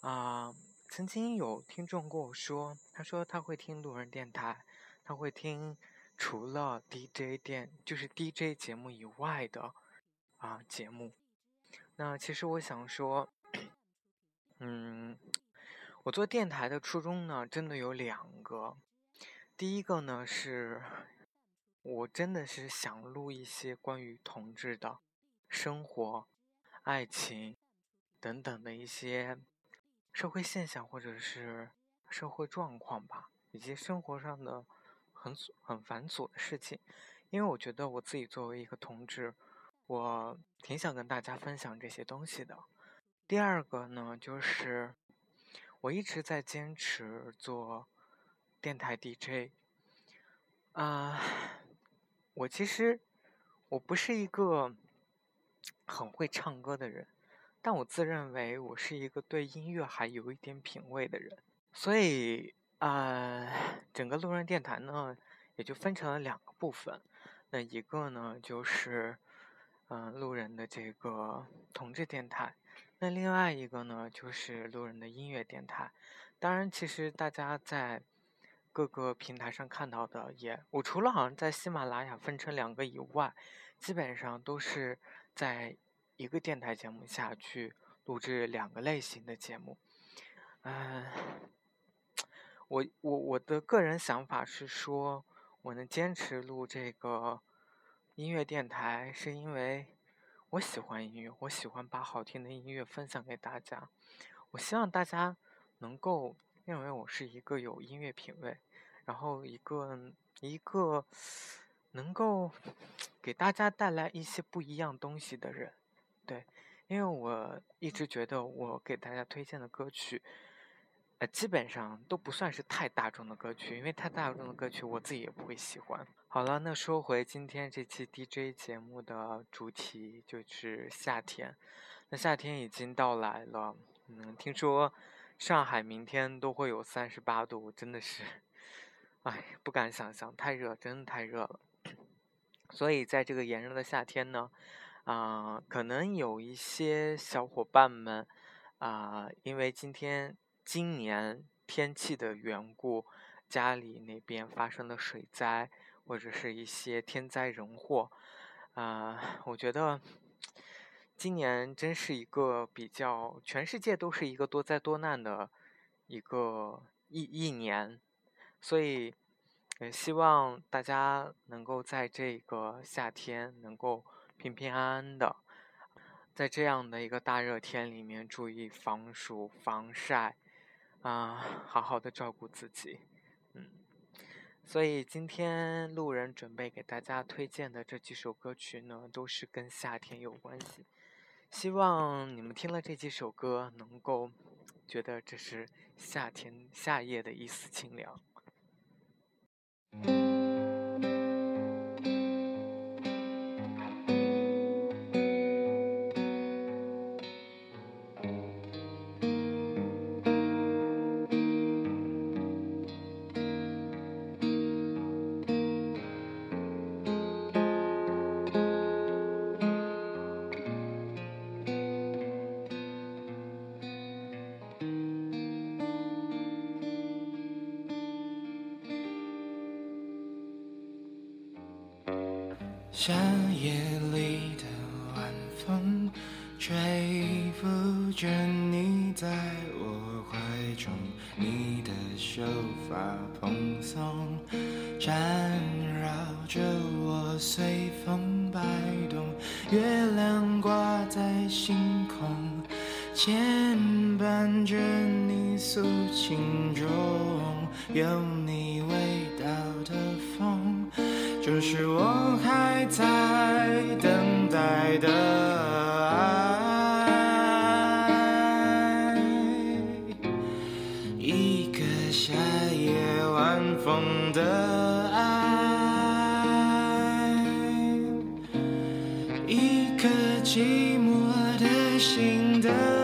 啊，曾经有听众跟我说，他说他会听路人电台，他会听除了 DJ 电就是 DJ 节目以外的啊节目。那其实我想说，嗯，我做电台的初衷呢，真的有两个。第一个呢，是我真的是想录一些关于同志的生活、爱情等等的一些。社会现象或者是社会状况吧，以及生活上的很很繁琐的事情，因为我觉得我自己作为一个同志，我挺想跟大家分享这些东西的。第二个呢，就是我一直在坚持做电台 DJ。啊，我其实我不是一个很会唱歌的人。但我自认为我是一个对音乐还有一点品味的人，所以啊，整个路人电台呢也就分成了两个部分。那一个呢就是嗯路人的这个同志电台，那另外一个呢就是路人的音乐电台。当然，其实大家在各个平台上看到的，也我除了好像在喜马拉雅分成两个以外，基本上都是在。一个电台节目下去录制两个类型的节目，嗯，我我我的个人想法是说，我能坚持录这个音乐电台，是因为我喜欢音乐，我喜欢把好听的音乐分享给大家。我希望大家能够认为我是一个有音乐品味，然后一个一个能够给大家带来一些不一样东西的人。对，因为我一直觉得我给大家推荐的歌曲，呃，基本上都不算是太大众的歌曲，因为太大众的歌曲我自己也不会喜欢。好了，那说回今天这期 DJ 节目的主题，就是夏天。那夏天已经到来了，嗯，听说上海明天都会有三十八度，真的是，哎，不敢想象，太热，真的太热了。所以在这个炎热的夏天呢。啊，可能有一些小伙伴们啊，因为今天今年天气的缘故，家里那边发生了水灾或者是一些天灾人祸，啊，我觉得今年真是一个比较，全世界都是一个多灾多难的一个一一年，所以也希望大家能够在这个夏天能够。平平安安的，在这样的一个大热天里面，注意防暑防晒，啊，好好的照顾自己，嗯。所以今天路人准备给大家推荐的这几首歌曲呢，都是跟夏天有关系。希望你们听了这几首歌，能够觉得这是夏天夏夜的一丝清凉。夏夜里的晚风，吹拂着你在我怀中，你的秀发蓬松，缠绕着我随风摆动。月亮挂在星空，牵绊着你诉情衷，有你味道的风，是我还在等待的爱。一个夏夜晚风的爱一颗寂寞的心的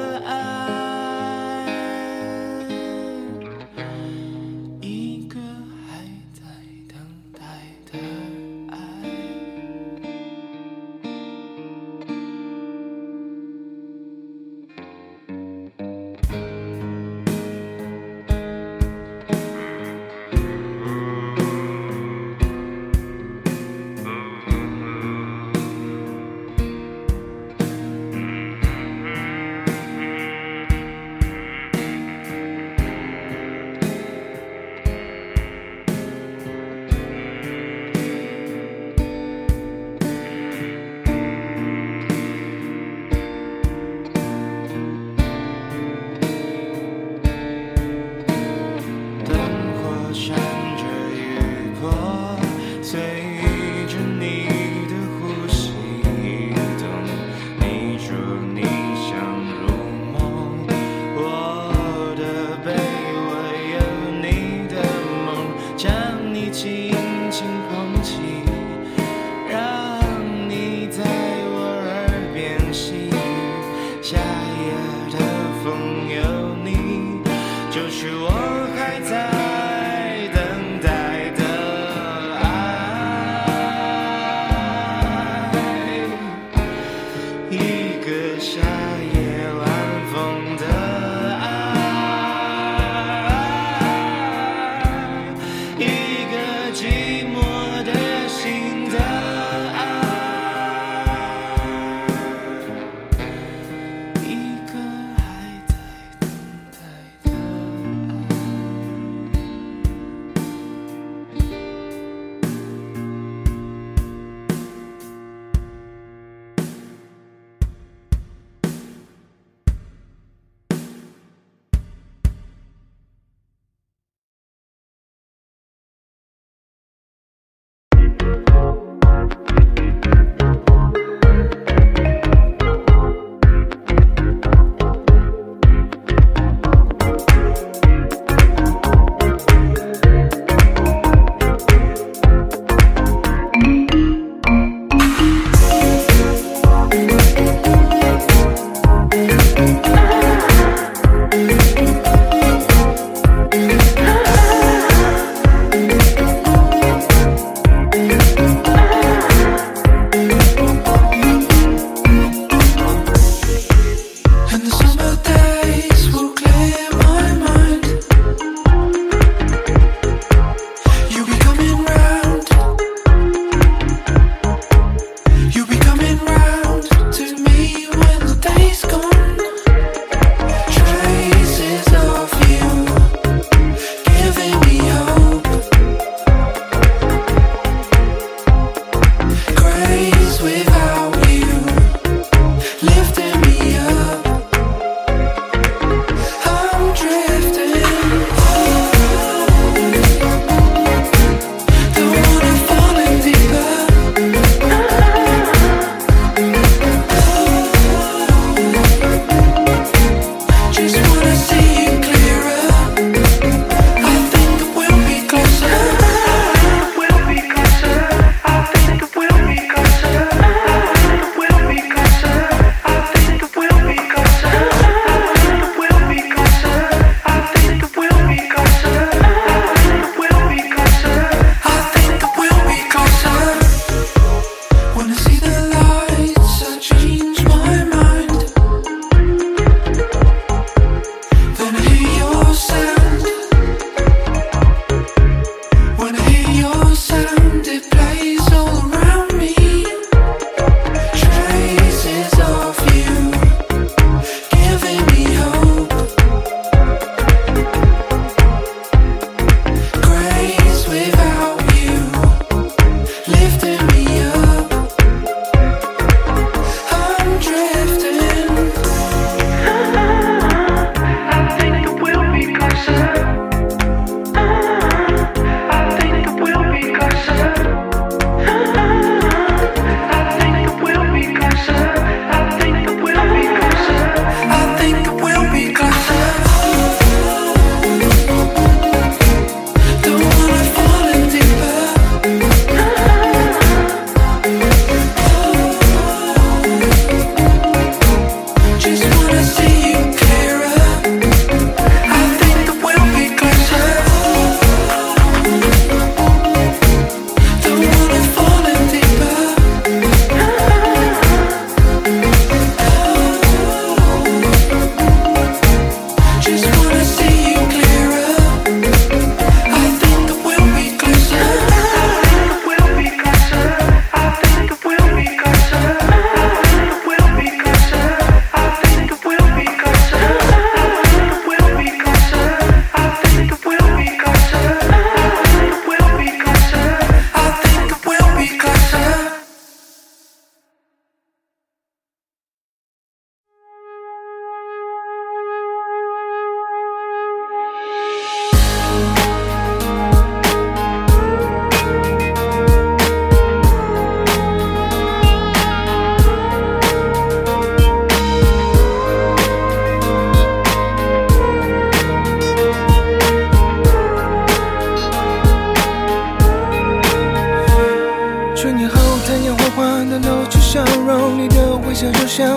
心。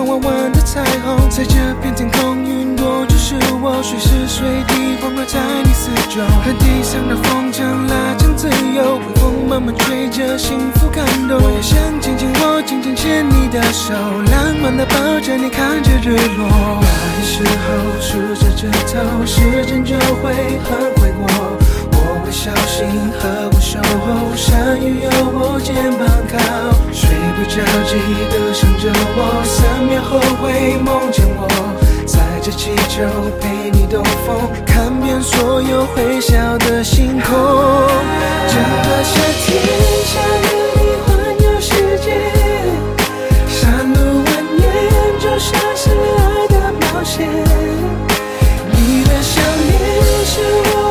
弯弯的彩虹，在这片天空，云朵就是我，随时随地环绕在你四周。和地上的风筝拉长自由，微风慢慢吹着，幸福感动。我也想紧紧握，紧紧牵你的手，浪漫的抱着你，看着日落。来时候数着指头，时间就会很快过。小心呵护守候，下雨有我肩膀靠，睡不着记得想着我，三秒后会梦见我，载着气球陪你兜风，看遍所有会笑的星空。整个夏天想和你环游世界，山路蜿蜒就像是爱的冒险。你的笑脸是我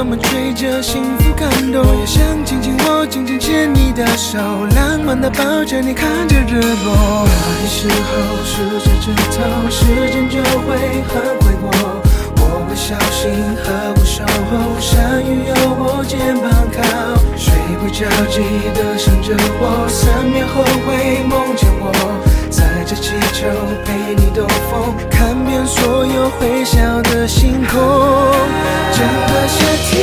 慢慢吹着，幸福感动。我也想紧紧握，紧紧牵你的手，浪漫的抱着你，看着日落。来时候数着指头，时间就会很快过。我会小心呵护守候，山雨有我肩膀靠，睡不着记得想着我，三秒后会梦见我。载着气球陪你兜风，看遍所有会笑的星空。整个夏天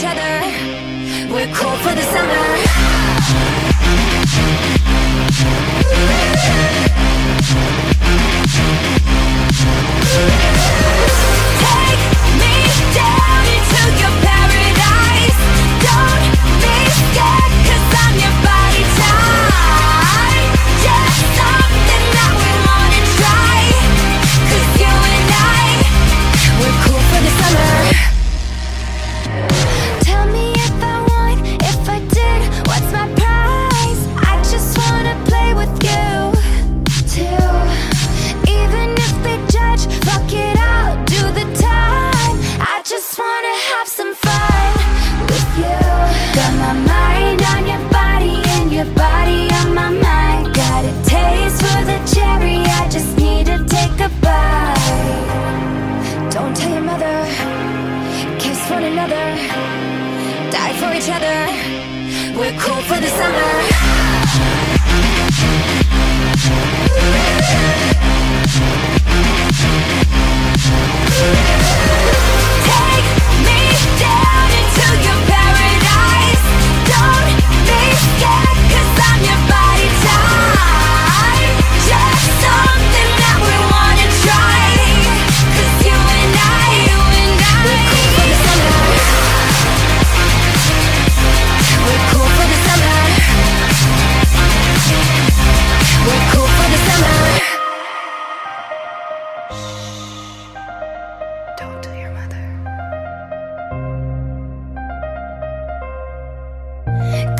each other. We're cool for the summer.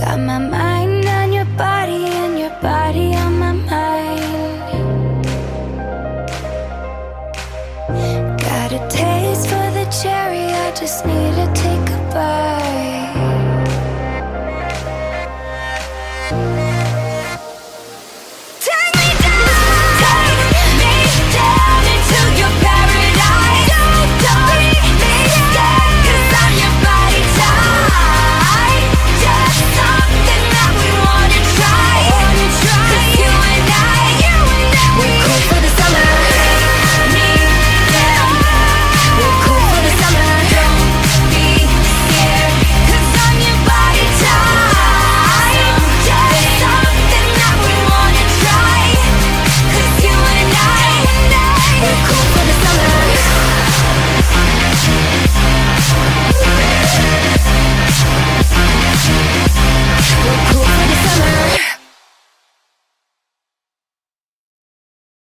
Got my mind